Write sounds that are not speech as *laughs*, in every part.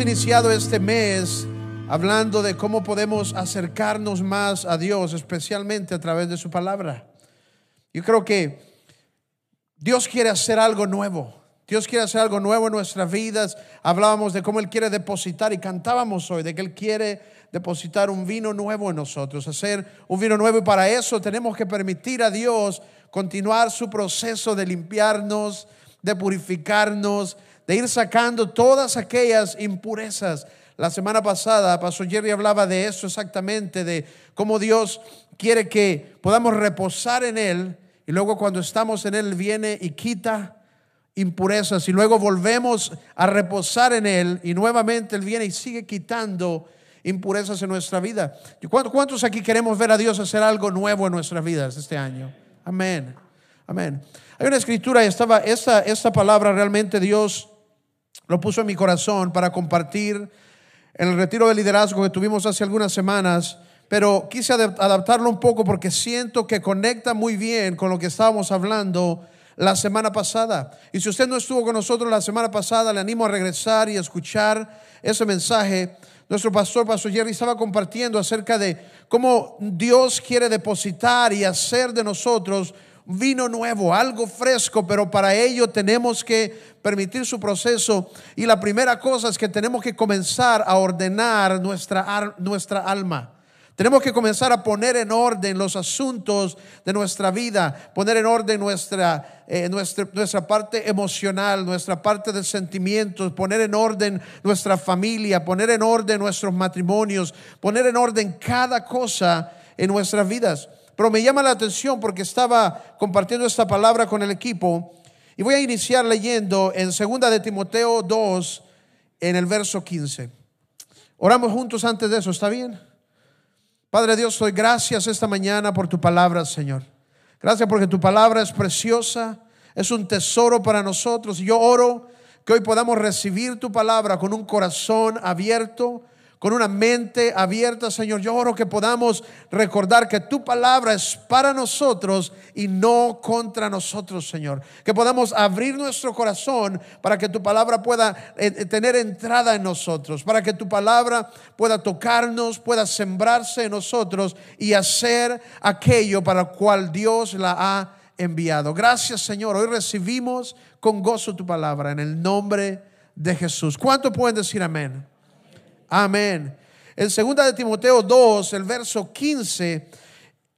Iniciado este mes hablando de cómo podemos acercarnos más a Dios, especialmente a través de su palabra. Yo creo que Dios quiere hacer algo nuevo. Dios quiere hacer algo nuevo en nuestras vidas. Hablábamos de cómo Él quiere depositar y cantábamos hoy de que Él quiere depositar un vino nuevo en nosotros, hacer un vino nuevo y para eso tenemos que permitir a Dios continuar su proceso de limpiarnos, de purificarnos, de ir sacando todas aquellas impurezas. La semana pasada, Pastor Jerry hablaba de eso exactamente, de cómo Dios quiere que podamos reposar en Él y luego cuando estamos en Él viene y quita impurezas y luego volvemos a reposar en Él y nuevamente Él viene y sigue quitando impurezas en nuestra vida. ¿Cuántos aquí queremos ver a Dios hacer algo nuevo en nuestras vidas este año? Amén. Amén. Hay una escritura, estaba, esta, esta palabra realmente Dios lo puso en mi corazón para compartir en el retiro de liderazgo que tuvimos hace algunas semanas, pero quise adaptarlo un poco porque siento que conecta muy bien con lo que estábamos hablando la semana pasada. Y si usted no estuvo con nosotros la semana pasada, le animo a regresar y a escuchar ese mensaje. Nuestro pastor, Pastor Jerry, estaba compartiendo acerca de cómo Dios quiere depositar y hacer de nosotros vino nuevo, algo fresco, pero para ello tenemos que permitir su proceso. Y la primera cosa es que tenemos que comenzar a ordenar nuestra, nuestra alma. Tenemos que comenzar a poner en orden los asuntos de nuestra vida, poner en orden nuestra, eh, nuestra, nuestra, parte emocional, nuestra parte de sentimientos, poner en orden nuestra familia, poner en orden nuestros matrimonios, poner en orden cada cosa en nuestras vidas. Pero me llama la atención porque estaba compartiendo esta palabra con el equipo y voy a iniciar leyendo en 2 de Timoteo 2 en el verso 15. Oramos juntos antes de eso, ¿está bien? Padre Dios, doy gracias esta mañana por tu palabra, Señor. Gracias porque tu palabra es preciosa, es un tesoro para nosotros. Yo oro que hoy podamos recibir tu palabra con un corazón abierto, con una mente abierta, Señor. Yo oro que podamos recordar que tu palabra es para nosotros y no contra nosotros, Señor. Que podamos abrir nuestro corazón para que tu palabra pueda eh, eh, tener entrada en nosotros, para que tu palabra pueda tocarnos, pueda sembrarse en nosotros y hacer aquello para lo cual Dios la ha enviado. Gracias, Señor. Hoy recibimos con gozo tu palabra en el nombre de Jesús. ¿Cuánto pueden decir amén? Amén. En 2 de Timoteo 2, el verso 15,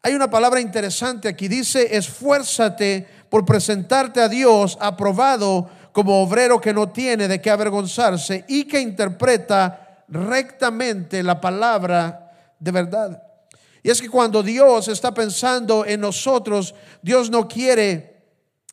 hay una palabra interesante aquí. Dice, esfuérzate por presentarte a Dios aprobado como obrero que no tiene de qué avergonzarse y que interpreta rectamente la palabra de verdad. Y es que cuando Dios está pensando en nosotros, Dios no quiere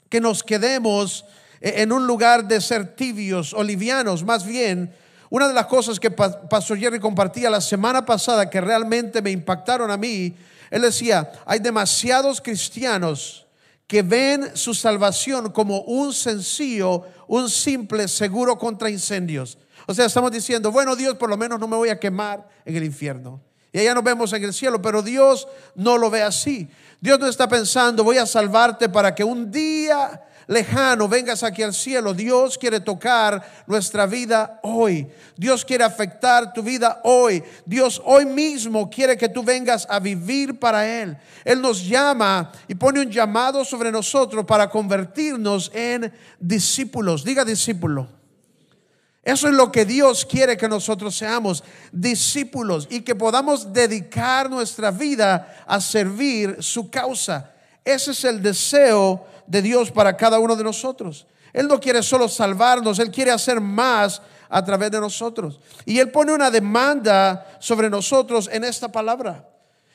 que nos quedemos en un lugar de ser tibios o livianos, más bien una de las cosas que Pastor Jerry compartía la semana pasada que realmente me impactaron a mí, él decía, hay demasiados cristianos que ven su salvación como un sencillo, un simple seguro contra incendios. O sea, estamos diciendo, bueno Dios, por lo menos no me voy a quemar en el infierno. Y allá nos vemos en el cielo, pero Dios no lo ve así. Dios no está pensando, voy a salvarte para que un día lejano vengas aquí al cielo. Dios quiere tocar nuestra vida hoy. Dios quiere afectar tu vida hoy. Dios hoy mismo quiere que tú vengas a vivir para Él. Él nos llama y pone un llamado sobre nosotros para convertirnos en discípulos. Diga discípulo. Eso es lo que Dios quiere que nosotros seamos, discípulos, y que podamos dedicar nuestra vida a servir su causa. Ese es el deseo de Dios para cada uno de nosotros. Él no quiere solo salvarnos, Él quiere hacer más a través de nosotros. Y Él pone una demanda sobre nosotros en esta palabra.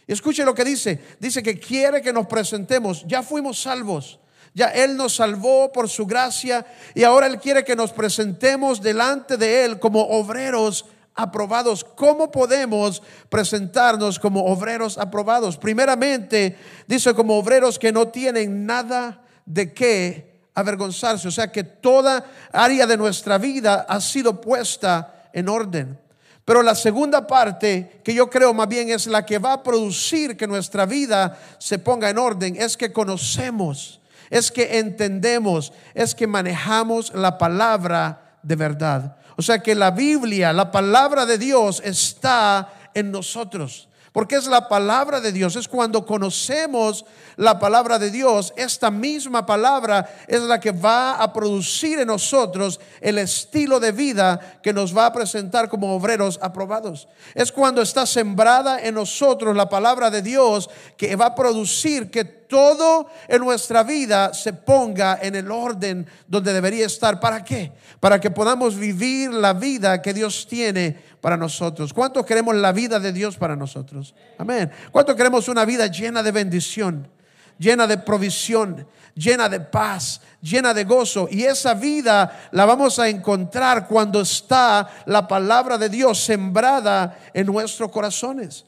Escuche lo que dice. Dice que quiere que nos presentemos. Ya fuimos salvos. Ya Él nos salvó por su gracia y ahora Él quiere que nos presentemos delante de Él como obreros aprobados. ¿Cómo podemos presentarnos como obreros aprobados? Primeramente, dice como obreros que no tienen nada de qué avergonzarse. O sea que toda área de nuestra vida ha sido puesta en orden. Pero la segunda parte, que yo creo más bien es la que va a producir que nuestra vida se ponga en orden, es que conocemos, es que entendemos, es que manejamos la palabra de verdad. O sea que la Biblia, la palabra de Dios está en nosotros. Porque es la palabra de Dios, es cuando conocemos la palabra de Dios, esta misma palabra es la que va a producir en nosotros el estilo de vida que nos va a presentar como obreros aprobados. Es cuando está sembrada en nosotros la palabra de Dios que va a producir que todo en nuestra vida se ponga en el orden donde debería estar. ¿Para qué? Para que podamos vivir la vida que Dios tiene para nosotros? ¿Cuánto queremos la vida de Dios para nosotros? Amén. ¿Cuánto queremos una vida llena de bendición, llena de provisión, llena de paz, llena de gozo? Y esa vida la vamos a encontrar cuando está la palabra de Dios sembrada en nuestros corazones.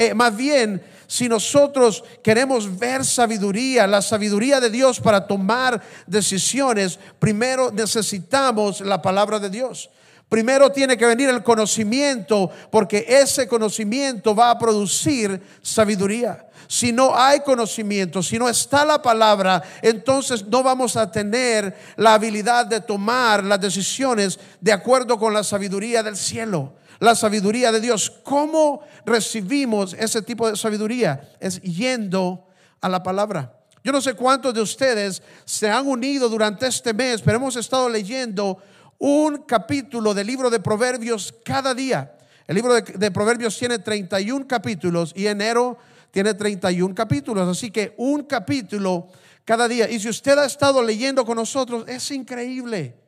Eh, más bien, si nosotros queremos ver sabiduría, la sabiduría de Dios para tomar decisiones, primero necesitamos la palabra de Dios. Primero tiene que venir el conocimiento, porque ese conocimiento va a producir sabiduría. Si no hay conocimiento, si no está la palabra, entonces no vamos a tener la habilidad de tomar las decisiones de acuerdo con la sabiduría del cielo, la sabiduría de Dios. ¿Cómo recibimos ese tipo de sabiduría? Es yendo a la palabra. Yo no sé cuántos de ustedes se han unido durante este mes, pero hemos estado leyendo un capítulo del libro de Proverbios cada día. El libro de, Proverbios tiene 31 capítulos y enero tiene 31 capítulos. Así que un capítulo cada día. Y si usted ha estado leyendo con nosotros, es increíble.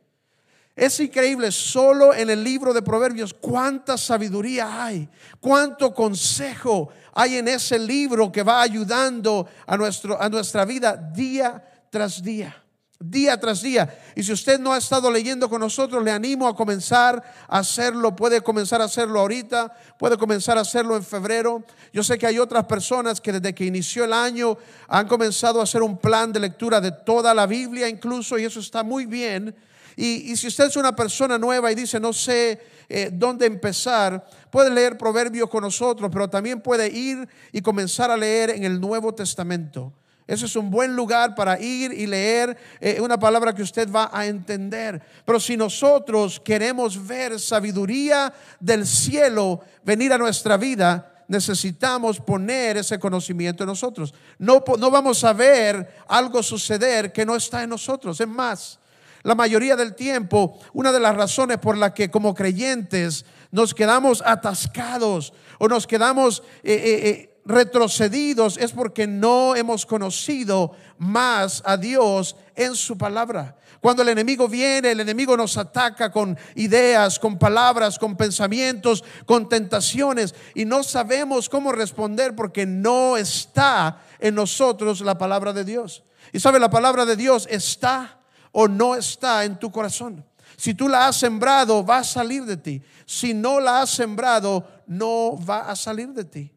Es increíble, solo en el libro de Proverbios, cuánta sabiduría hay, cuánto consejo hay en ese libro que va ayudando a, nuestro, a nuestra vida día tras día día tras día. Y si usted no ha estado leyendo con nosotros, le animo a comenzar a hacerlo. Puede comenzar a hacerlo ahorita, puede comenzar a hacerlo en febrero. Yo sé que hay otras personas que desde que inició el año han comenzado a hacer un plan de lectura de toda la Biblia incluso, y eso está muy bien. Y, si usted es una persona nueva y dice, no sé eh, dónde empezar, puede leer Proverbios con nosotros, pero también puede ir y comenzar a leer en el Nuevo Testamento. Ese es un buen lugar para ir y leer eh, una palabra que usted va a entender. Pero si nosotros queremos ver sabiduría del cielo venir a nuestra vida, necesitamos poner ese conocimiento en nosotros. No, no vamos a ver algo suceder que no está en nosotros. Es más, la mayoría del tiempo, una de las razones por la que como creyentes nos quedamos atascados o nos quedamos... Eh, eh, retrocedidos es porque no hemos conocido más a Dios en su palabra. Cuando el enemigo viene, el enemigo nos ataca con ideas, con palabras, con pensamientos, con tentaciones y no sabemos cómo responder porque no está en nosotros la palabra de Dios. Y sabe, la palabra de Dios está o no está en tu corazón. Si tú la has sembrado, va a salir de ti. Si no la has sembrado, no va a salir de ti.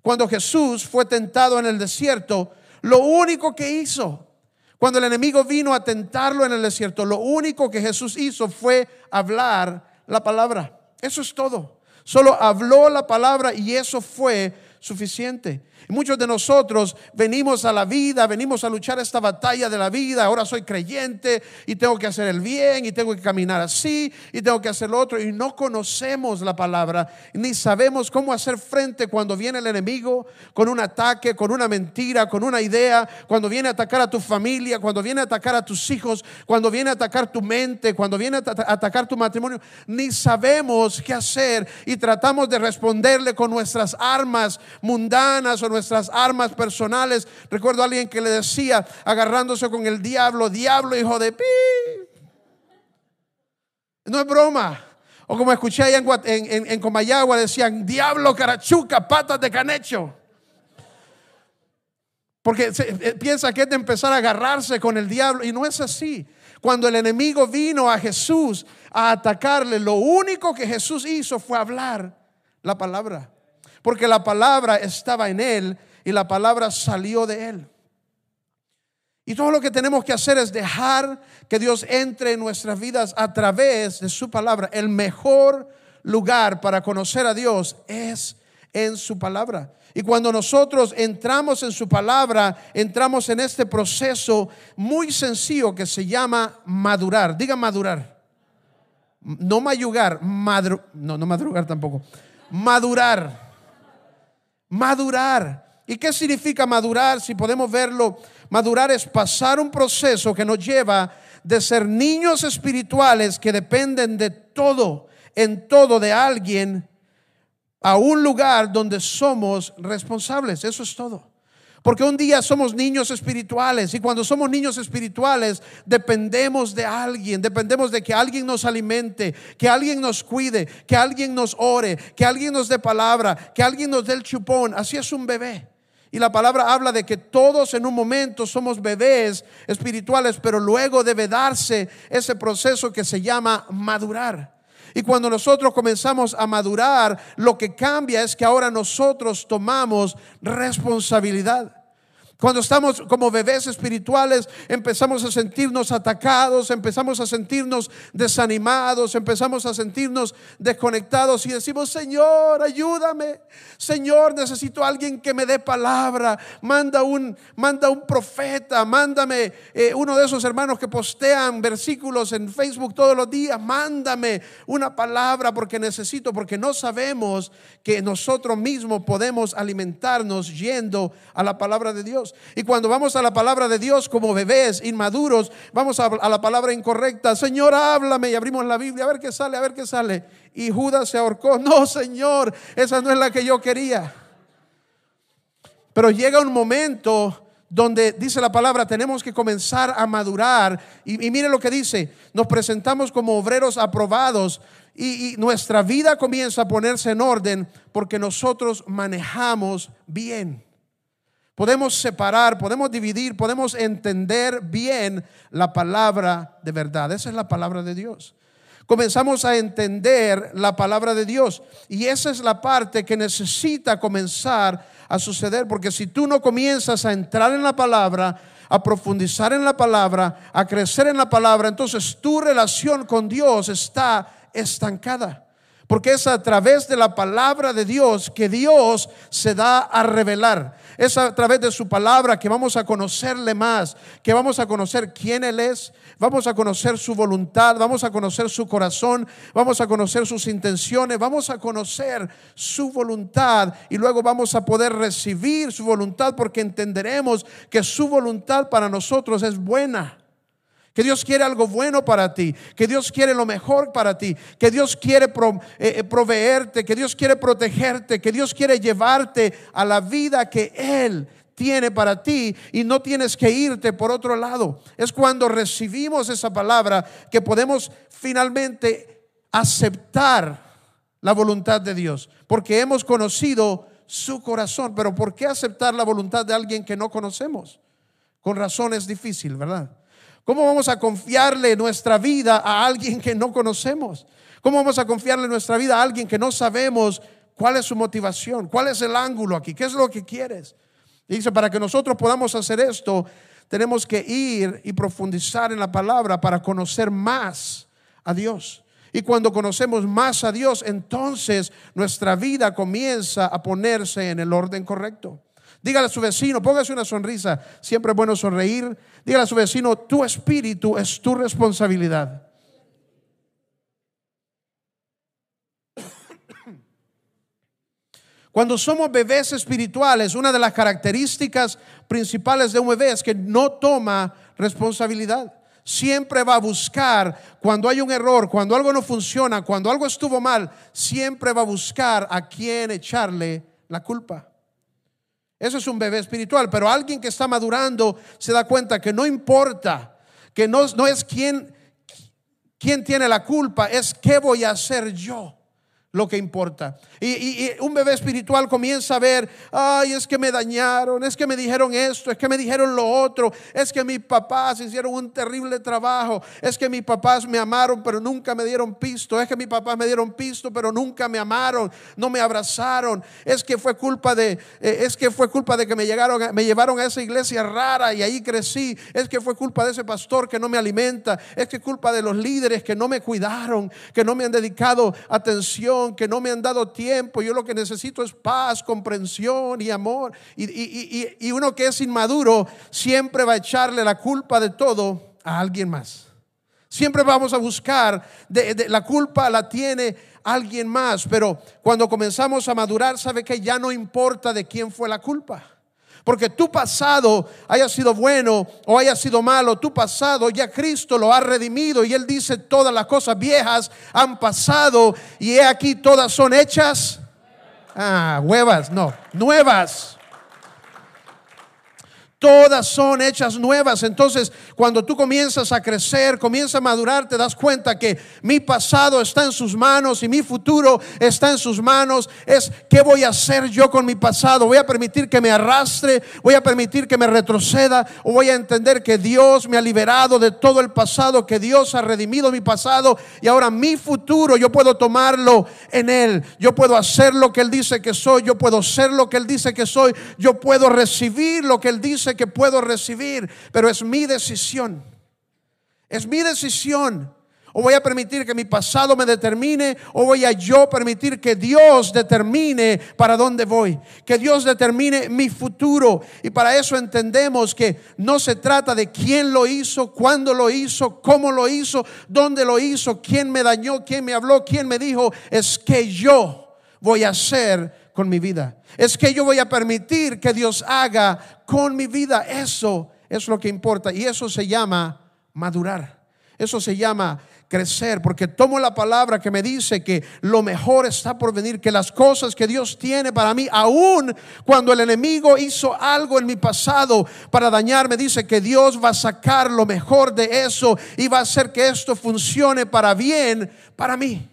Cuando Jesús fue tentado en el desierto, lo único que hizo, cuando el enemigo vino a tentarlo en el desierto, lo único que Jesús hizo fue hablar la palabra. Eso es todo. Solo habló la palabra y eso fue suficiente. Muchos de nosotros venimos a la vida, venimos a luchar esta batalla de la vida. Ahora soy creyente y tengo que hacer el bien y tengo que caminar así y tengo que hacer lo otro. Y no conocemos la palabra ni sabemos cómo hacer frente cuando viene el enemigo con un ataque, con una mentira, con una idea, cuando viene a atacar a tu familia, cuando viene a atacar a tus hijos, cuando viene a atacar tu mente, cuando viene a atacar tu matrimonio. Ni sabemos qué hacer y tratamos de responderle con nuestras armas mundanas o nuestras armas personales. Recuerdo a alguien que le decía, agarrándose con el diablo, diablo hijo de pi. No es broma. O como escuché allá en, en, Comayagua, decían, diablo, carachuca, patas de canecho. Porque eh, piensa que es de empezar a agarrarse con el diablo. Y no es así. Cuando el enemigo vino a Jesús a atacarle, lo único que Jesús hizo fue hablar la palabra porque la palabra estaba en él y la palabra salió de él. Y todo lo que tenemos que hacer es dejar que Dios entre en nuestras vidas a través de su palabra. El mejor lugar para conocer a Dios es en su palabra. Y cuando nosotros entramos en su palabra, entramos en este proceso muy sencillo que se llama madurar. Diga madurar. no mayugar, no, no madrugar tampoco, madurar, madurar. ¿Y qué significa madurar? Si podemos verlo, madurar es pasar un proceso que nos lleva de ser niños espirituales que dependen de todo, en todo de alguien, a un lugar donde somos responsables. Eso es todo. Porque un día somos niños espirituales y cuando somos niños espirituales dependemos de alguien, dependemos de que alguien nos alimente, que alguien nos cuide, que alguien nos ore, que alguien nos dé palabra, que alguien nos dé el chupón. Así es un bebé. Y la palabra habla de que todos en un momento somos bebés espirituales, pero luego debe darse ese proceso que se llama madurar. Y cuando nosotros comenzamos a madurar, lo que cambia es que ahora nosotros tomamos responsabilidad. Cuando estamos como bebés espirituales, empezamos a sentirnos atacados, empezamos a sentirnos desanimados, empezamos a sentirnos desconectados y decimos, Señor, ayúdame. Señor, necesito a alguien que me dé palabra. Manda un, manda un profeta, mándame eh, uno de esos hermanos que postean versículos en Facebook todos los días. Mándame una palabra porque necesito, porque no sabemos que nosotros mismos podemos alimentarnos yendo a la palabra de Dios. Y cuando vamos a la palabra de Dios como bebés inmaduros, vamos a, la palabra incorrecta. Señor, háblame y abrimos la Biblia a ver qué sale, a ver qué sale. Y Judas se ahorcó. No, Señor, esa no es la que yo quería. Pero llega un momento donde dice la palabra, tenemos que comenzar a madurar. Y, mire lo que dice, nos presentamos como obreros aprobados y, nuestra vida comienza a ponerse en orden porque nosotros manejamos bien. Podemos separar, podemos dividir, podemos entender bien la palabra de verdad. Esa es la palabra de Dios. Comenzamos a entender la palabra de Dios y esa es la parte que necesita comenzar a suceder porque si tú no comienzas a entrar en la palabra, a profundizar en la palabra, a crecer en la palabra, entonces tu relación con Dios está estancada. Porque es a través de la palabra de Dios que Dios se da a revelar. Es a través de su palabra que vamos a conocerle más, que vamos a conocer quién Él es, vamos a conocer su voluntad, vamos a conocer su corazón, vamos a conocer sus intenciones, vamos a conocer su voluntad y luego vamos a poder recibir su voluntad porque entenderemos que su voluntad para nosotros es buena que Dios quiere algo bueno para ti, que Dios quiere lo mejor para ti, que Dios quiere eh, eh, proveerte, que Dios quiere protegerte, que Dios quiere llevarte a la vida que Él tiene para ti y no tienes que irte por otro lado. Es cuando recibimos esa palabra que podemos finalmente aceptar la voluntad de Dios, porque hemos conocido su corazón. Pero ¿por qué aceptar la voluntad de alguien que no conocemos? Con razón es difícil, ¿verdad? ¿Cómo vamos a confiarle nuestra vida a alguien que no conocemos? ¿Cómo vamos a confiarle nuestra vida a alguien que no sabemos cuál es su motivación? ¿Cuál es el ángulo aquí? ¿Qué es lo que quieres? dice, para que nosotros podamos hacer esto, tenemos que ir y profundizar en la palabra para conocer más a Dios. Y cuando conocemos más a Dios, entonces nuestra vida comienza a ponerse en el orden correcto. Dígale a su vecino, póngase una sonrisa. Siempre es bueno sonreír. Dígale a su vecino, tu espíritu es tu responsabilidad. Cuando somos bebés espirituales, una de las características principales de un bebé es que no toma responsabilidad. Siempre va a buscar, cuando hay un error, cuando algo no funciona, cuando algo estuvo mal, siempre va a buscar a quién echarle la culpa. Eso es un bebé espiritual, pero alguien que está madurando se da cuenta que no importa, que no, no es quién, quién tiene la culpa, es qué voy a hacer yo lo que importa. Y, un bebé espiritual comienza a ver, ay, es que me dañaron, es que me dijeron esto, es que me dijeron lo otro, es que mis papás hicieron un terrible trabajo, es que mis papás me amaron pero nunca me dieron pisto, es que mis papás me dieron pisto pero nunca me amaron, no me abrazaron, es que fue culpa de, eh, es que fue culpa de que me llegaron, me llevaron a esa iglesia rara y ahí crecí, es que fue culpa de ese pastor que no me alimenta, es que culpa de los líderes que no me cuidaron, que no me han dedicado atención que no me han dado tiempo. Yo lo que necesito es paz, comprensión y amor. Y, uno que es inmaduro siempre va a echarle la culpa de todo a alguien más. Siempre vamos a buscar, de, la culpa la tiene alguien más, pero cuando comenzamos a madurar, sabe que ya no importa de quién fue la culpa. Porque tu pasado haya sido bueno o haya sido malo, tu pasado ya Cristo lo ha redimido y Él dice todas las cosas viejas han pasado y he aquí todas son hechas. Ah, huevas, no, nuevas todas son hechas nuevas. Entonces, cuando tú comienzas a crecer, comienzas a madurar, te das cuenta que mi pasado está en sus manos y mi futuro está en sus manos. Es qué voy a hacer yo con mi pasado. Voy a permitir que me arrastre, voy a permitir que me retroceda o voy a entender que Dios me ha liberado de todo el pasado, que Dios ha redimido mi pasado y ahora mi futuro yo puedo tomarlo en él. Yo puedo hacer lo que él dice que soy, yo puedo ser lo que él dice que soy, yo puedo recibir lo que él dice que puedo recibir, pero es mi decisión. Es mi decisión. O voy a permitir que mi pasado me determine, o voy a yo permitir que Dios determine para dónde voy, que Dios determine mi futuro. Y para eso entendemos que no se trata de quién lo hizo, cuándo lo hizo, cómo lo hizo, dónde lo hizo, quién me dañó, quién me habló, quién me dijo, es que yo voy a hacer con mi vida. Es que yo voy a permitir que Dios haga con mi vida. Eso es lo que importa. Y eso se llama madurar. Eso se llama crecer, porque tomo la palabra que me dice que lo mejor está por venir, que las cosas que Dios tiene para mí, aún cuando el enemigo hizo algo en mi pasado para dañarme, dice que Dios va a sacar lo mejor de eso y va a hacer que esto funcione para bien para mí.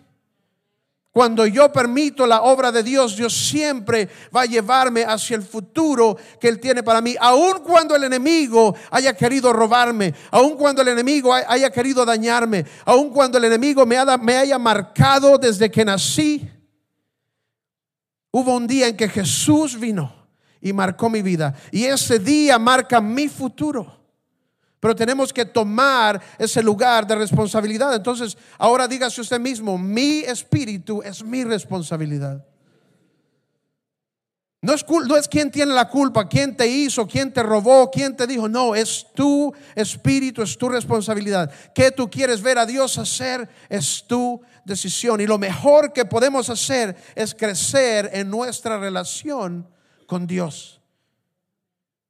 Cuando yo permito la obra de Dios, Dios siempre va a llevarme hacia el futuro que Él tiene para mí. Aun cuando el enemigo haya querido robarme, aun cuando el enemigo haya querido dañarme, aun cuando el enemigo me, me haya marcado desde que nací. Hubo un día en que Jesús vino y marcó mi vida. Y ese día marca mi futuro. Pero tenemos que tomar ese lugar de responsabilidad. Entonces, ahora dígase usted mismo, mi espíritu es mi responsabilidad. No es, no quien tiene la culpa, quién te hizo, quién te robó, quién te dijo. No, es tu espíritu, es tu responsabilidad. ¿Qué tú quieres ver a Dios hacer? Es tu decisión. Y lo mejor que podemos hacer es crecer en nuestra relación con Dios.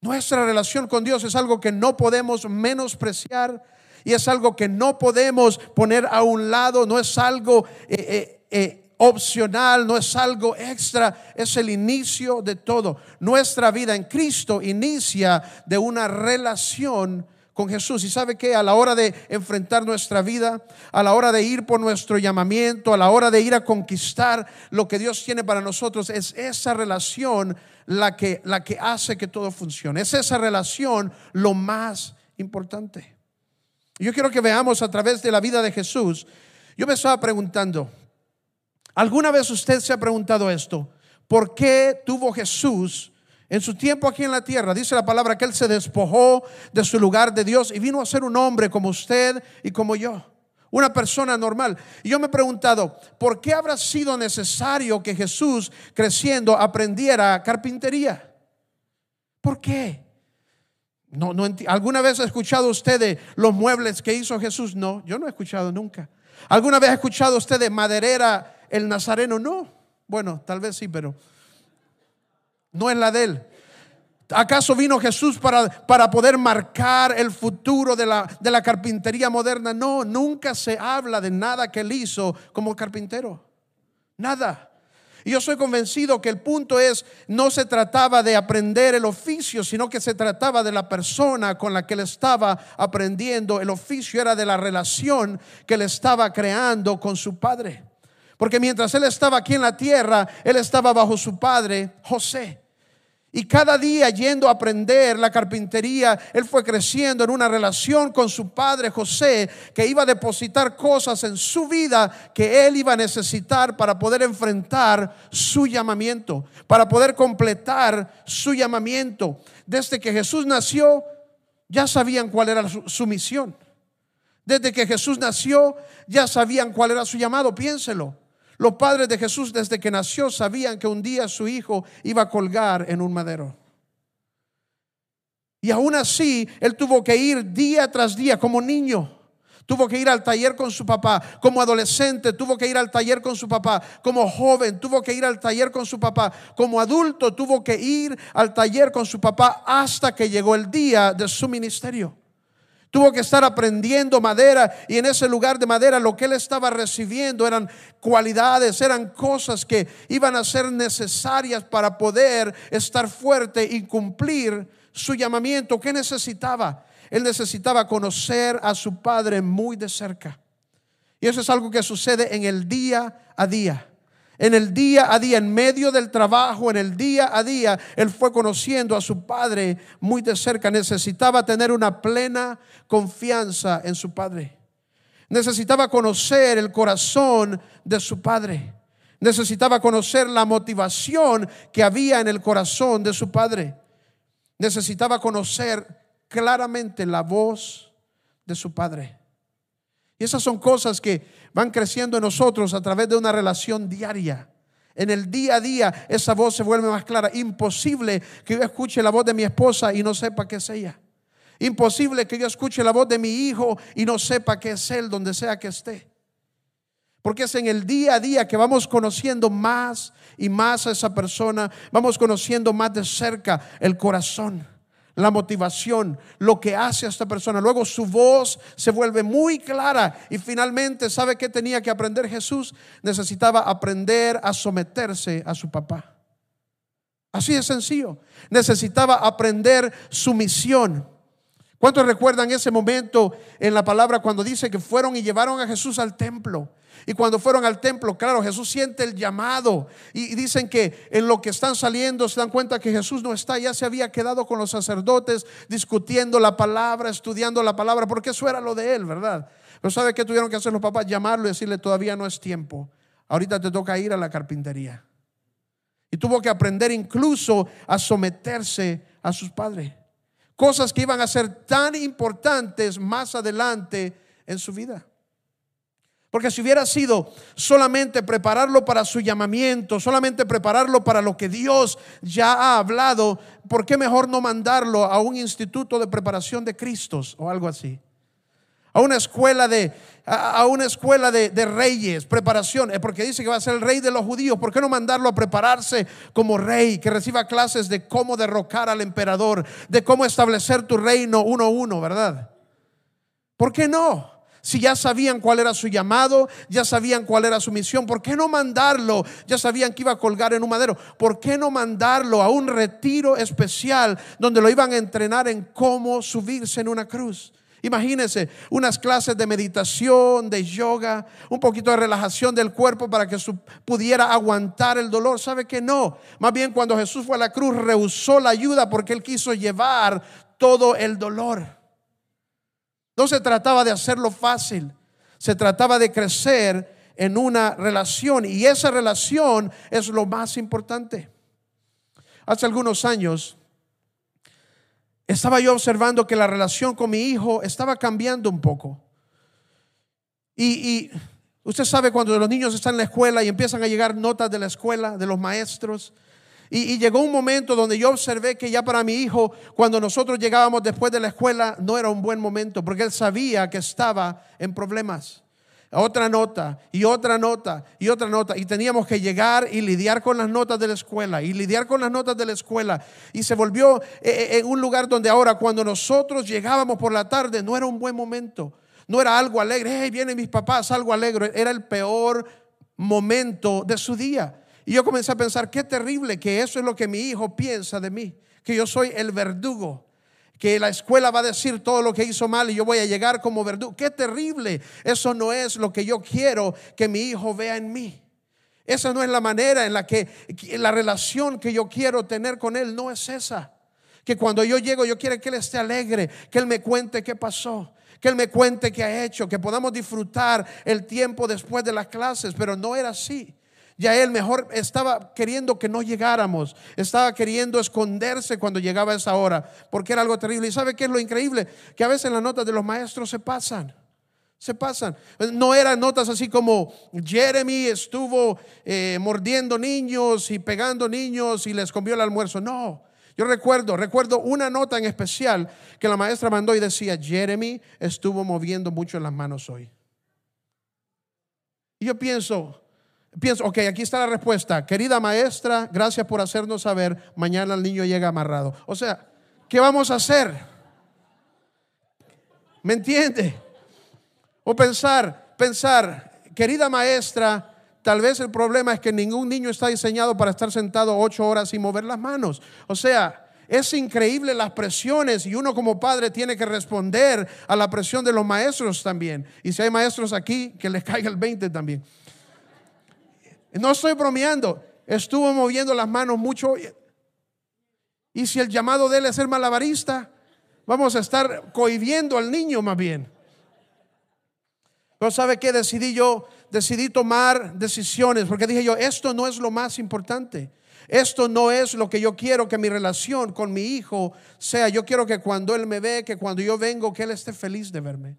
Nuestra relación con Dios es algo que no podemos menospreciar y es algo que no podemos poner a un lado, no es algo eh, eh, eh, opcional, no es algo extra, es el inicio de todo. Nuestra vida en Cristo inicia de una relación con Jesús. Y sabe que a la hora de enfrentar nuestra vida, a la hora de ir por nuestro llamamiento, a la hora de ir a conquistar lo que Dios tiene para nosotros, es esa relación la que, la que hace que todo funcione. Es esa relación lo más importante. Yo quiero que veamos a través de la vida de Jesús. Yo me estaba preguntando, ¿alguna vez usted se ha preguntado esto? ¿Por qué tuvo Jesús en su tiempo aquí en la tierra? Dice la palabra que Él se despojó de su lugar de Dios y vino a ser un hombre como usted y como yo una persona normal. Y yo me he preguntado, ¿por qué habrá sido necesario que Jesús creciendo aprendiera carpintería? ¿Por qué? No, no ¿Alguna vez ha escuchado usted de los muebles que hizo Jesús? No, yo no he escuchado nunca. ¿Alguna vez ha escuchado usted de maderera el nazareno? No. Bueno, tal vez sí, pero no es la de él. ¿Acaso vino Jesús para, para poder marcar el futuro de la, de la carpintería moderna? No, nunca se habla de nada que él hizo como carpintero. Nada. Y yo soy convencido que el punto es, no se trataba de aprender el oficio, sino que se trataba de la persona con la que él estaba aprendiendo. El oficio era de la relación que él estaba creando con su padre. Porque mientras él estaba aquí en la tierra, él estaba bajo su padre, José. Y cada día yendo a aprender la carpintería, él fue creciendo en una relación con su padre José, que iba a depositar cosas en su vida que él iba a necesitar para poder enfrentar su llamamiento, para poder completar su llamamiento. Desde que Jesús nació, ya sabían cuál era su, misión. Desde que Jesús nació, ya sabían cuál era su llamado. Piénselo. Los padres de Jesús desde que nació sabían que un día su hijo iba a colgar en un madero. Y aún así, él tuvo que ir día tras día como niño. tuvo que ir al taller con su papá. Como adolescente tuvo que ir al taller con su papá. Como joven tuvo que ir al taller con su papá. Como adulto tuvo que ir al taller con su papá hasta que llegó el día de su ministerio. Tuvo que estar aprendiendo madera y en ese lugar de madera lo que él estaba recibiendo eran cualidades, eran cosas que iban a ser necesarias para poder estar fuerte y cumplir su llamamiento. ¿Qué necesitaba? Él necesitaba conocer a su padre muy de cerca. Y eso es algo que sucede en el día a día. En el día a día, en medio del trabajo, en el día a día, él fue conociendo a su padre muy de cerca. Necesitaba tener una plena confianza en su padre. Necesitaba conocer el corazón de su padre. Necesitaba conocer la motivación que había en el corazón de su padre. Necesitaba conocer claramente la voz de su Padre. Y esas son cosas que van creciendo en nosotros a través de una relación diaria. En el día a día esa voz se vuelve más clara. Imposible que yo escuche la voz de mi esposa y no sepa qué es ella. Imposible que yo escuche la voz de mi hijo y no sepa qué es él donde sea que esté. Porque es en el día a día que vamos conociendo más y más a esa persona, vamos conociendo más de cerca el corazón la motivación, lo que hace a esta persona. Luego su voz se vuelve muy clara y finalmente, ¿sabe qué tenía que aprender Jesús? Necesitaba aprender a someterse a su papá. Así de sencillo. Necesitaba aprender su misión. ¿Cuántos recuerdan ese momento en la palabra cuando dice que fueron y llevaron a Jesús al templo? Y cuando fueron al templo, claro, Jesús siente el llamado. Y dicen que en lo que están saliendo se dan cuenta que Jesús no está, ya se había quedado con los sacerdotes discutiendo la palabra, estudiando la palabra, porque eso era lo de él, ¿verdad? Pero ¿sabe qué tuvieron que hacer los papás? Llamarlo y decirle, todavía no es tiempo. Ahorita te toca ir a la carpintería. Y tuvo que aprender incluso a someterse a sus padres. Cosas que iban a ser tan importantes más adelante en su vida. Porque si hubiera sido solamente prepararlo para su llamamiento, solamente prepararlo para lo que Dios ya ha hablado, ¿por qué mejor no mandarlo a un instituto de preparación de Cristos o algo así? A una escuela de, a una escuela de, reyes, preparación, eh, porque dice que va a ser el rey de los judíos. ¿Por qué no mandarlo a prepararse como rey, que reciba clases de cómo derrocar al emperador, de cómo establecer tu reino uno a uno, verdad? ¿Por qué no? Si ya sabían cuál era su llamado, ya sabían cuál era su misión, ¿por qué no mandarlo? Ya sabían que iba a colgar en un madero. ¿Por qué no mandarlo a un retiro especial donde lo iban a entrenar en cómo subirse en una cruz? Imagínense unas clases de meditación, de yoga, un poquito de relajación del cuerpo para que pudiera aguantar el dolor. ¿Sabe que no? Más bien cuando Jesús fue a la cruz rehusó la ayuda porque él quiso llevar todo el dolor. No se trataba de hacerlo fácil, se trataba de crecer en una relación y esa relación es lo más importante. Hace algunos años estaba yo observando que la relación con mi hijo estaba cambiando un poco. Y, usted sabe cuando los niños están en la escuela y empiezan a llegar notas de la escuela, de los maestros, y, llegó un momento donde yo observé que ya para mi hijo, cuando nosotros llegábamos después de la escuela, no era un buen momento, porque él sabía que estaba en problemas. Otra nota y otra nota y otra nota. Y teníamos que llegar y lidiar con las notas de la escuela y lidiar con las notas de la escuela. Y se volvió eh, eh, en un lugar donde ahora cuando nosotros llegábamos por la tarde no era un buen momento. No era algo alegre. Hey, vienen mis papás, algo alegre. Era el peor momento de su día. Y yo comencé a pensar, qué terrible que eso es lo que mi hijo piensa de mí, que yo soy el verdugo, que la escuela va a decir todo lo que hizo mal y yo voy a llegar como verdugo. Qué terrible, eso no es lo que yo quiero que mi hijo vea en mí. Esa no es la manera en la que la relación que yo quiero tener con él no es esa. Que cuando yo llego yo quiero que él esté alegre, que él me cuente qué pasó, que él me cuente qué ha hecho, que podamos disfrutar el tiempo después de las clases, pero no era así. Ya él mejor estaba queriendo que no llegáramos, estaba queriendo esconderse cuando llegaba esa hora, porque era algo terrible. ¿Y sabe qué es lo increíble? Que a veces las notas de los maestros se pasan. Se pasan. No eran notas así como Jeremy estuvo eh, mordiendo niños y pegando niños y les comió el almuerzo. No, Yo recuerdo, recuerdo una nota en especial que la maestra mandó y decía, Jeremy estuvo moviendo mucho las manos hoy. Y yo pienso, pienso, ok, aquí está la respuesta. Querida maestra, gracias por hacernos saber, mañana el niño llega amarrado. O sea, ¿qué vamos a hacer? ¿Me entiende? O pensar, pensar, querida maestra, tal vez el problema es que ningún niño está diseñado para estar sentado ocho horas sin mover las manos. O sea, es increíble las presiones y uno como padre tiene que responder a la presión de los maestros también. Y si hay maestros aquí, que les caiga el 20 también. No estoy bromeando, estuvo moviendo las manos mucho. Y si el llamado de él es ser malabarista, vamos a estar cohibiendo al niño más bien. Pero ¿sabe qué? Decidí yo, decidí tomar decisiones, porque dije yo, esto no es lo más importante. Esto no es lo que yo quiero que mi relación con mi hijo sea. Yo quiero que cuando él me ve, que cuando yo vengo, que él esté feliz de verme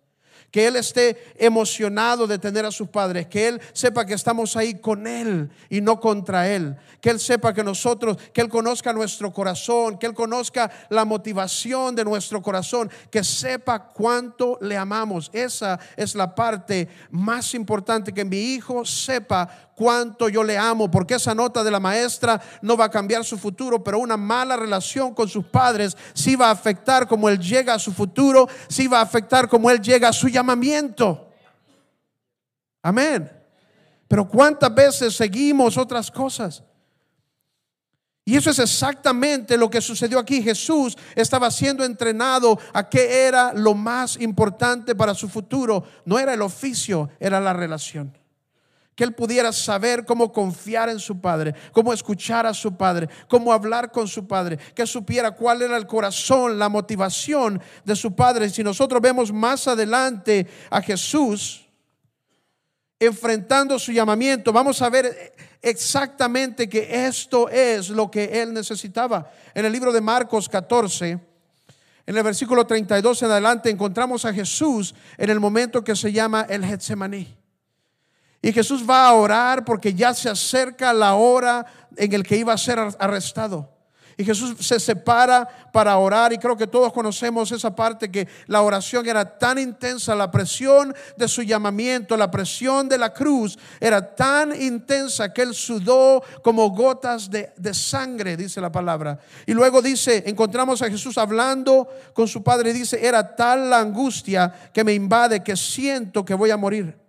que Él esté emocionado de tener a sus padres, que Él sepa que estamos ahí con Él y no contra Él, que Él sepa que nosotros, que Él conozca nuestro corazón, que Él conozca la motivación de nuestro corazón, que sepa cuánto le amamos. Esa es la parte más importante, que mi hijo sepa cuánto yo le amo, porque esa nota de la maestra no va a cambiar su futuro, pero una mala relación con sus padres sí va a afectar como él llega a su futuro, sí va a afectar como él llega a su llamamiento. Amén. Pero cuántas veces seguimos otras cosas. Y eso es exactamente lo que sucedió aquí. Jesús estaba siendo entrenado a qué era lo más importante para su futuro. No era el oficio, era la relación que él pudiera saber cómo confiar en su padre, cómo escuchar a su padre, cómo hablar con su padre, que supiera cuál era el corazón, la motivación de su padre. Si nosotros vemos más adelante a Jesús enfrentando su llamamiento, vamos a ver exactamente que esto es lo que él necesitaba. En el libro de Marcos 14, en el versículo 32 en adelante, encontramos a Jesús en el momento que se llama el Getsemaní. Y Jesús va a orar porque ya se acerca la hora en el que iba a ser arrestado. Y Jesús se separa para orar y creo que todos conocemos esa parte que la oración era tan intensa, la presión de su llamamiento, la presión de la cruz era tan intensa que él sudó como gotas de, de sangre, dice la palabra. Y luego dice, encontramos a Jesús hablando con su padre y dice, era tal la angustia que me invade que siento que voy a morir.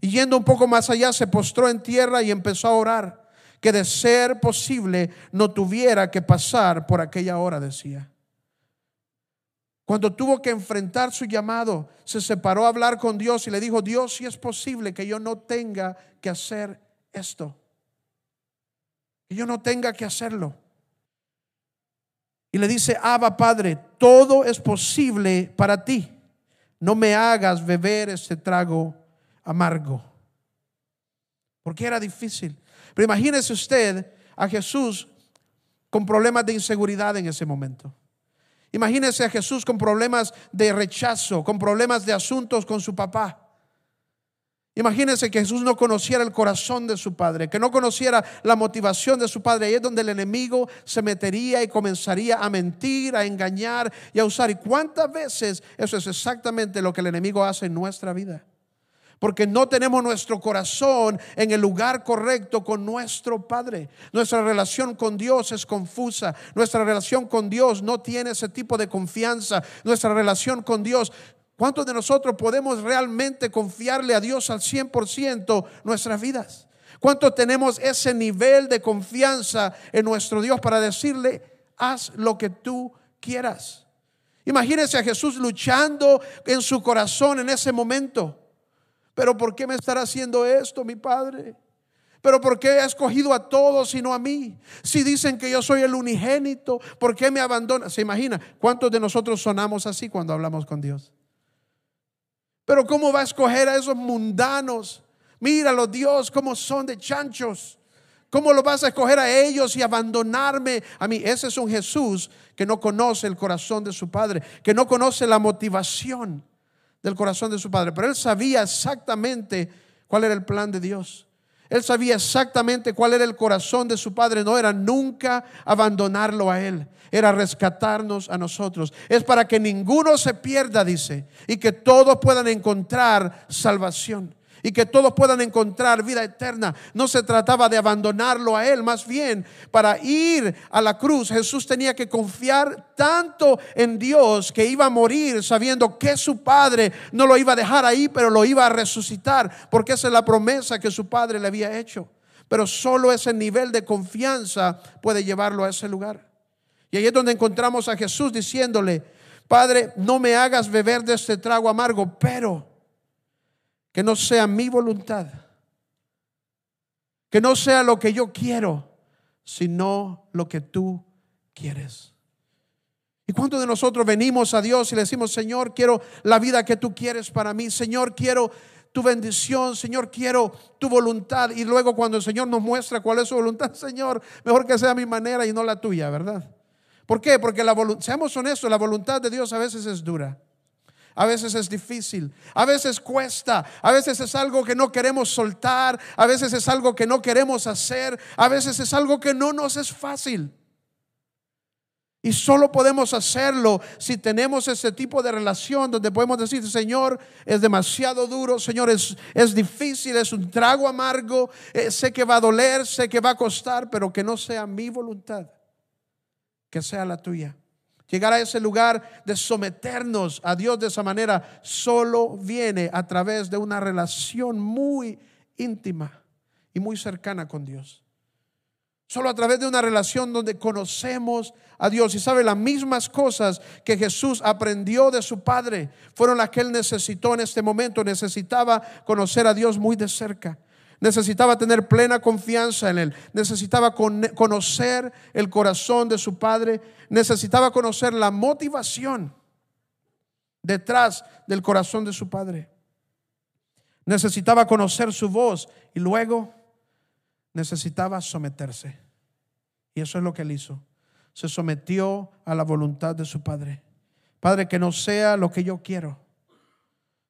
Y yendo un poco más allá, se postró en tierra y empezó a orar, que de ser posible no tuviera que pasar por aquella hora, decía. Cuando tuvo que enfrentar su llamado, se separó a hablar con Dios y le dijo, Dios, si es posible que yo no tenga que hacer esto, que yo no tenga que hacerlo. Y le dice, Abba Padre, todo es posible para ti. No me hagas beber este trago amargo. Porque era difícil. Pero imagínese usted a Jesús con problemas de inseguridad en ese momento. Imagínese a Jesús con problemas de rechazo, con problemas de asuntos con su papá. Imagínense que Jesús no conociera el corazón de su padre, que no conociera la motivación de su padre. Ahí es donde el enemigo se metería y comenzaría a mentir, a engañar y a usar. ¿Y cuántas veces eso es exactamente lo que el enemigo hace en nuestra vida? Porque no tenemos nuestro corazón en el lugar correcto con nuestro Padre. Nuestra relación con Dios es confusa. Nuestra relación con Dios no tiene ese tipo de confianza. Nuestra relación con Dios ¿Cuántos de nosotros podemos realmente confiarle a Dios al 100% nuestras vidas? ¿Cuántos tenemos ese nivel de confianza en nuestro Dios para decirle, haz lo que tú quieras? Imagínese a Jesús luchando en su corazón en ese momento. Pero ¿por qué me estará haciendo esto, mi Padre? Pero ¿por qué ha escogido a todos y no a mí? Si dicen que yo soy el unigénito, ¿por qué me abandona? ¿Se imagina cuántos de nosotros sonamos así cuando hablamos con Dios? Pero ¿cómo va a escoger a esos mundanos? Míralo, Dios, cómo son de chanchos. ¿Cómo lo vas a escoger a ellos y abandonarme a mí? Ese es un Jesús que no conoce el corazón de su Padre, que no conoce la motivación del corazón de su padre. Pero él sabía exactamente cuál era el plan de Dios. Él sabía exactamente cuál era el corazón de su padre. No era nunca abandonarlo a él. Era rescatarnos a nosotros. Es para que ninguno se pierda, dice, y que todos puedan encontrar salvación y que todos puedan encontrar vida eterna. No se trataba de abandonarlo a Él, más bien para ir a la cruz Jesús tenía que confiar tanto en Dios que iba a morir sabiendo que su Padre no lo iba a dejar ahí, pero lo iba a resucitar, porque esa es la promesa que su Padre le había hecho. Pero solo ese nivel de confianza puede llevarlo a ese lugar. Y ahí es donde encontramos a Jesús diciéndole, Padre, no me hagas beber de este trago amargo, pero que no sea mi voluntad, que no sea lo que yo quiero, sino lo que tú quieres. ¿Y cuántos de nosotros venimos a Dios y le decimos, Señor, quiero la vida que tú quieres para mí, Señor, quiero tu bendición, Señor, quiero tu voluntad. Y luego cuando el Señor nos muestra cuál es su voluntad, *laughs* Señor, mejor que sea mi manera y no la tuya, ¿verdad? ¿Por qué? Porque la seamos honestos, la voluntad de Dios a veces es dura. A veces es difícil, a veces cuesta, a veces es algo que no queremos soltar, a veces es algo que no queremos hacer, a veces es algo que no nos es fácil. Y solo podemos hacerlo si tenemos ese tipo de relación donde podemos decir, Señor, es demasiado duro, Señor, es, es difícil, es un trago amargo, eh, sé que va a doler, sé que va a costar, pero que no sea mi voluntad, que sea la tuya. Llegar a ese lugar de someternos a Dios de esa manera solo viene a través de una relación muy íntima y muy cercana con Dios. Solo a través de una relación donde conocemos a Dios y sabe las mismas cosas que Jesús aprendió de su Padre fueron las que él necesitó en este momento. Necesitaba conocer a Dios muy de cerca. Necesitaba tener plena confianza en Él. Necesitaba conocer el corazón de su Padre. Necesitaba conocer la motivación detrás del corazón de su Padre. Necesitaba conocer su voz y luego necesitaba someterse. Y eso es lo que él hizo. Se sometió a la voluntad de su Padre. Padre, que no sea lo que yo quiero,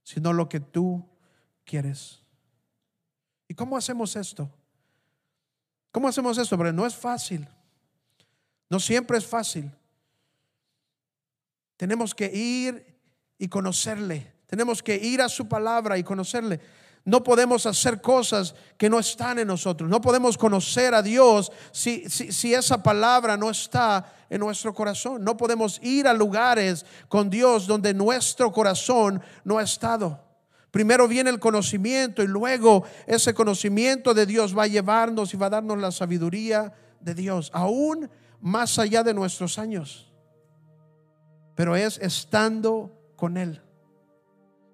sino lo que tú quieres. ¿Y cómo hacemos esto? ¿Cómo hacemos esto? No es fácil. No siempre es fácil. Tenemos que ir y conocerle. Tenemos que ir a su palabra y conocerle. No podemos hacer cosas que no están en nosotros. No podemos conocer a Dios si, esa palabra no está en nuestro corazón. No podemos ir a lugares con Dios donde nuestro corazón no ha estado. Primero viene el conocimiento y luego ese conocimiento de Dios va a llevarnos y va a darnos la sabiduría de Dios, aún más allá de nuestros años. Pero es estando con Él.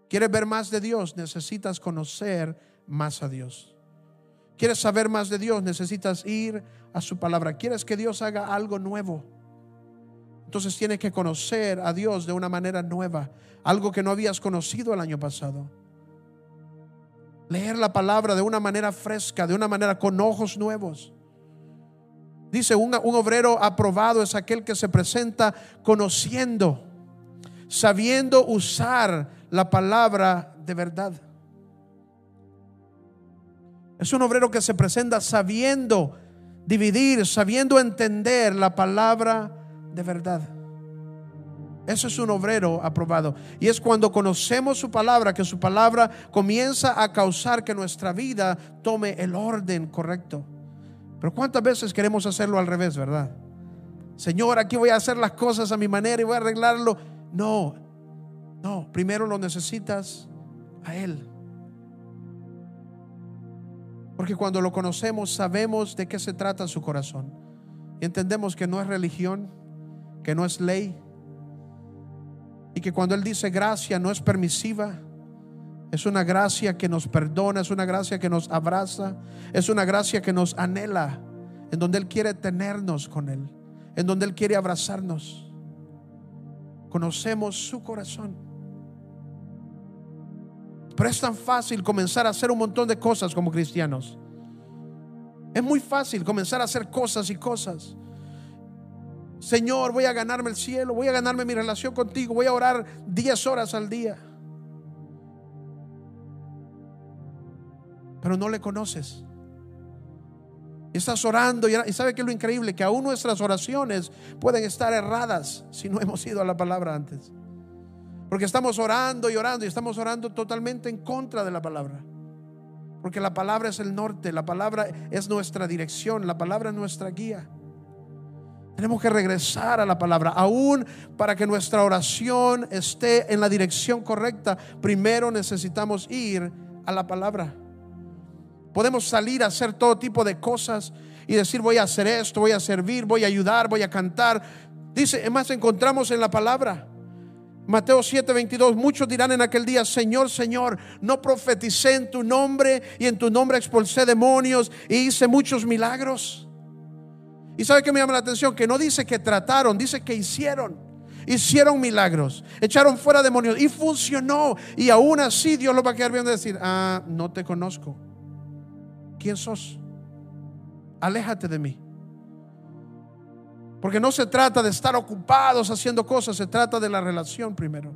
¿Quieres ver más de Dios? Necesitas conocer más a Dios. ¿Quieres saber más de Dios? Necesitas ir a su palabra. ¿Quieres que Dios haga algo nuevo? Entonces tienes que conocer a Dios de una manera nueva, algo que no habías conocido el año pasado leer la palabra de una manera fresca, de una manera con ojos nuevos. Dice, un, un, obrero aprobado es aquel que se presenta conociendo, sabiendo usar la palabra de verdad. Es un obrero que se presenta sabiendo dividir, sabiendo entender la palabra de verdad. Eso es un obrero aprobado. Y es cuando conocemos su palabra, que su palabra comienza a causar que nuestra vida tome el orden correcto. Pero ¿cuántas veces queremos hacerlo al revés, verdad? Señor, aquí voy a hacer las cosas a mi manera y voy a arreglarlo. No, no, primero lo necesitas a Él. Porque cuando lo conocemos sabemos de qué se trata su corazón. Y entendemos que no es religión, que no es ley, y que cuando Él dice gracia no es permisiva, es una gracia que nos perdona, es una gracia que nos abraza, es una gracia que nos anhela, en donde Él quiere tenernos con Él, en donde Él quiere abrazarnos. Conocemos su corazón. Pero es tan fácil comenzar a hacer un montón de cosas como cristianos. Es muy fácil comenzar a hacer cosas y cosas. Señor, voy a ganarme el cielo, voy a ganarme mi relación contigo, voy a orar 10 horas al día. Pero no le conoces. Estás orando y, sabe que es lo increíble, que aún nuestras oraciones pueden estar erradas si no hemos ido a la palabra antes. Porque estamos orando y orando y estamos orando totalmente en contra de la palabra. Porque la palabra es el norte, la palabra es nuestra dirección, la palabra es nuestra guía. Tenemos que regresar a la palabra. Aún para que nuestra oración esté en la dirección correcta, primero necesitamos ir a la palabra. Podemos salir a hacer todo tipo de cosas y decir voy a hacer esto, voy a servir, voy a ayudar, voy a cantar. Dice, además encontramos en la palabra. Mateo 7:22, muchos dirán en aquel día, Señor, Señor, no profeticé en tu nombre y en tu nombre expulsé demonios y hice muchos milagros. Y sabe que me llama la atención, que no dice que trataron, dice que hicieron. Hicieron milagros, echaron fuera demonios y funcionó. Y aún así Dios lo va a quedar viendo y decir, ah, no te conozco. ¿Quién sos? Aléjate de mí. Porque no se trata de estar ocupados haciendo cosas, se trata de la relación primero.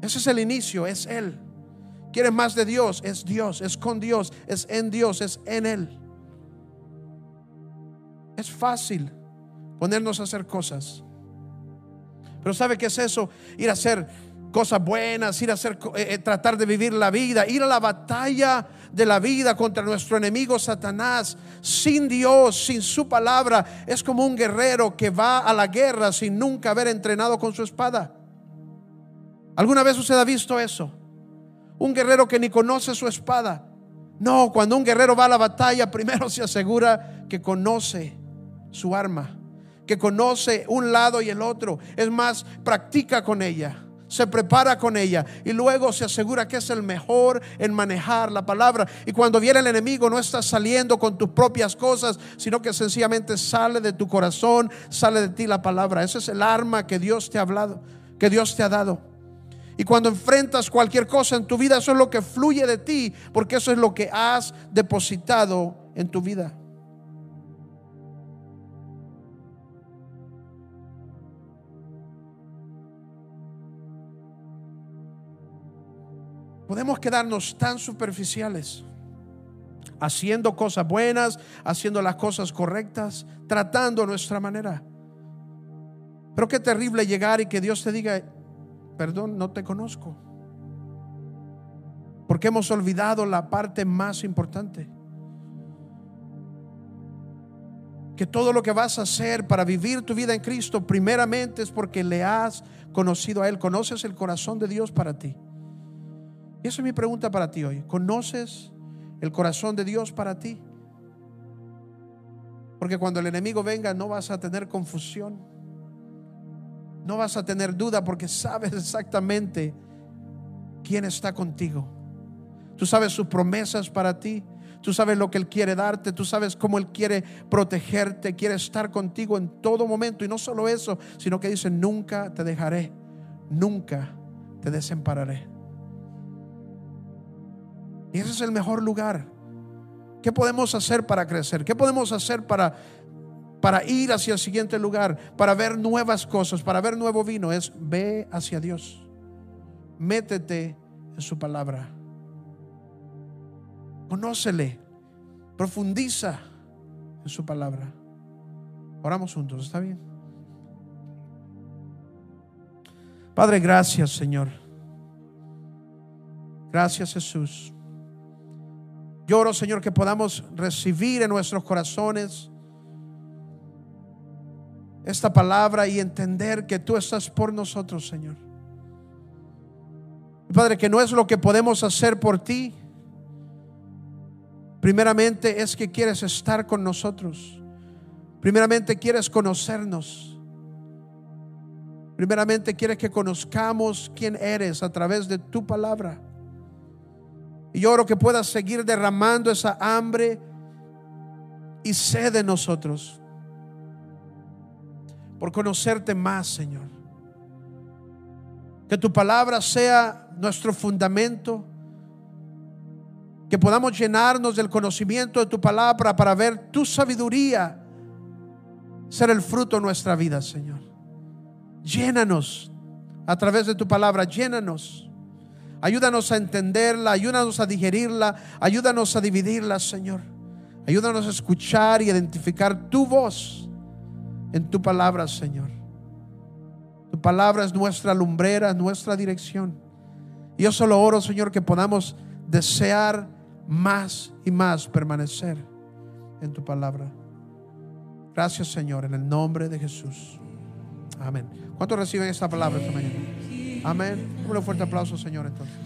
Ese es el inicio, es Él. ¿Quieres más de Dios? Es Dios, es con Dios, es en Dios, es en Él. Es fácil ponernos a hacer cosas. Pero ¿sabe qué es eso? Ir a hacer cosas buenas, ir a hacer, eh, eh, tratar de vivir la vida, ir a la batalla de la vida contra nuestro enemigo Satanás, sin Dios, sin su palabra, es como un guerrero que va a la guerra sin nunca haber entrenado con su espada. ¿Alguna vez usted ha visto eso? Un guerrero que ni conoce su espada. No, cuando un guerrero va a la batalla, primero se asegura que conoce su arma, que conoce un lado y el otro. Es más, practica con ella se prepara con ella y luego se asegura que es el mejor en manejar la palabra. Y cuando viene el enemigo no está saliendo con tus propias cosas, sino que sencillamente sale de tu corazón, sale de ti la palabra. Ese es el arma que Dios te ha hablado, que Dios te ha dado. Y cuando enfrentas cualquier cosa en tu vida, eso es lo que fluye de ti, porque eso es lo que has depositado en tu vida. Podemos quedarnos tan superficiales, haciendo cosas buenas, haciendo las cosas correctas, tratando nuestra manera. Pero qué terrible llegar y que Dios te diga, perdón, no te conozco. Porque hemos olvidado la parte más importante. Que todo lo que vas a hacer para vivir tu vida en Cristo, primeramente es porque le has conocido a Él, conoces el corazón de Dios para ti. Y esa es mi pregunta para ti hoy. ¿Conoces el corazón de Dios para ti? Porque cuando el enemigo venga no vas a tener confusión. No vas a tener duda porque sabes exactamente quién está contigo. Tú sabes sus promesas para ti. Tú sabes lo que Él quiere darte. Tú sabes cómo Él quiere protegerte. Quiere estar contigo en todo momento. Y no solo eso, sino que dice, nunca te dejaré. Nunca te desampararé. Y ese es el mejor lugar. ¿Qué podemos hacer para crecer? ¿Qué podemos hacer para, para ir hacia el siguiente lugar? Para ver nuevas cosas, para ver nuevo vino. Es ve hacia Dios. Métete en su palabra. Conócele. Profundiza en su palabra. Oramos juntos, ¿está bien? Padre, gracias Señor. Gracias Jesús. Lloro, Señor, que podamos recibir en nuestros corazones esta palabra y entender que tú estás por nosotros, Señor. Padre, que no es lo que podemos hacer por ti. Primeramente es que quieres estar con nosotros. Primeramente quieres conocernos. Primeramente quieres que conozcamos quién eres a través de tu palabra. Y oro que puedas seguir derramando esa hambre y sed de nosotros. Por conocerte más, Señor. Que tu palabra sea nuestro fundamento. Que podamos llenarnos del conocimiento de tu palabra para ver tu sabiduría ser el fruto de nuestra vida, Señor. Llénanos a través de tu palabra, llénanos. Ayúdanos a entenderla, ayúdanos a digerirla, ayúdanos a dividirla, Señor. Ayúdanos a escuchar y identificar tu voz en tu palabra, Señor. Tu palabra es nuestra lumbrera, nuestra dirección. Y yo solo oro, Señor, que podamos desear más y más permanecer en tu palabra. Gracias, Señor, en el nombre de Jesús. Amén. ¿Cuántos reciben esta palabra esta mañana? Amén. Un fuerte aplauso, Señor, entonces.